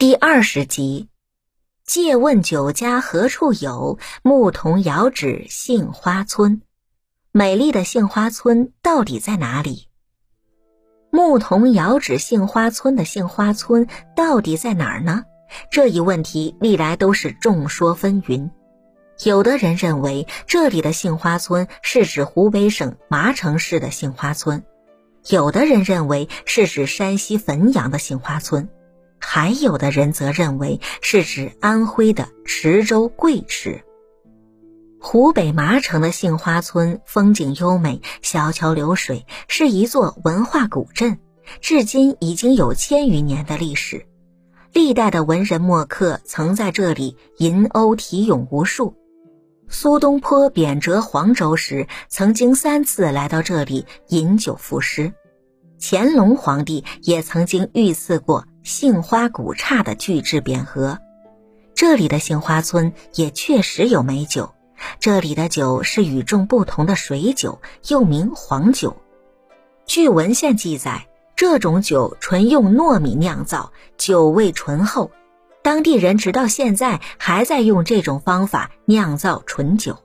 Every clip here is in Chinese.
第二十集，借问酒家何处有？牧童遥指杏花村。美丽的杏花村到底在哪里？牧童遥指杏花村的杏花村到底在哪儿呢？这一问题历来都是众说纷纭。有的人认为这里的杏花村是指湖北省麻城市的杏花村，有的人认为是指山西汾阳的杏花村。还有的人则认为是指安徽的池州贵池。湖北麻城的杏花村风景优美，小桥流水，是一座文化古镇，至今已经有千余年的历史。历代的文人墨客曾在这里吟鸥题咏无数。苏东坡贬谪黄州时，曾经三次来到这里饮酒赋诗。乾隆皇帝也曾经御赐过。杏花古刹的巨制匾额，这里的杏花村也确实有美酒。这里的酒是与众不同的水酒，又名黄酒。据文献记载，这种酒纯用糯米酿造，酒味醇厚。当地人直到现在还在用这种方法酿造醇酒。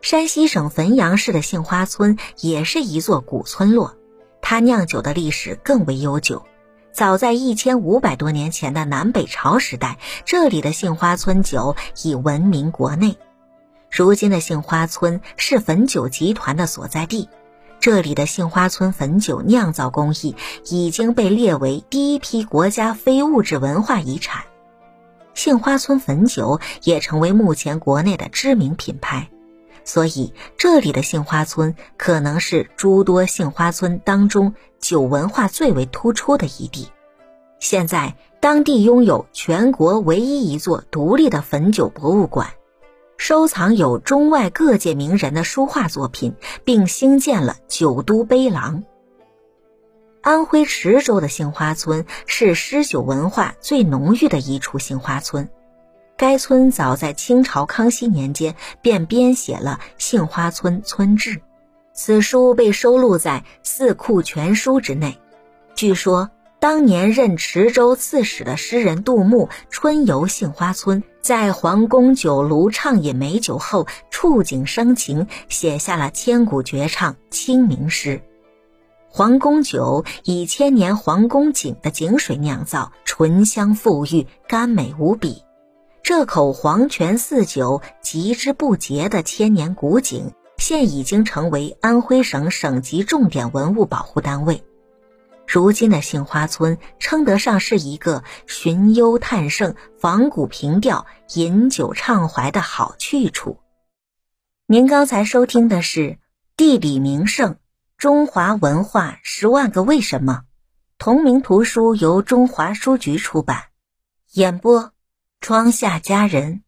山西省汾阳市的杏花村也是一座古村落，它酿酒的历史更为悠久。早在一千五百多年前的南北朝时代，这里的杏花村酒已闻名国内。如今的杏花村是汾酒集团的所在地，这里的杏花村汾酒酿造工艺已经被列为第一批国家非物质文化遗产。杏花村汾酒也成为目前国内的知名品牌，所以这里的杏花村可能是诸多杏花村当中。酒文化最为突出的一地，现在当地拥有全国唯一一座独立的汾酒博物馆，收藏有中外各界名人的书画作品，并兴建了酒都碑廊。安徽池州的杏花村是诗酒文化最浓郁的一处杏花村，该村早在清朝康熙年间便编写了《杏花村村志》。此书被收录在《四库全书》之内。据说，当年任池州刺史的诗人杜牧春游杏花村，在皇宫酒炉畅饮美酒后，触景生情，写下了千古绝唱《清明诗》。皇宫酒以千年皇宫井的井水酿造，醇香馥郁，甘美无比。这口黄泉似酒，极之不竭的千年古井。现已经成为安徽省省级重点文物保护单位。如今的杏花村称得上是一个寻幽探胜、访古凭吊、饮酒畅怀的好去处。您刚才收听的是《地理名胜：中华文化十万个为什么》，同名图书由中华书局出版，演播：窗下佳人。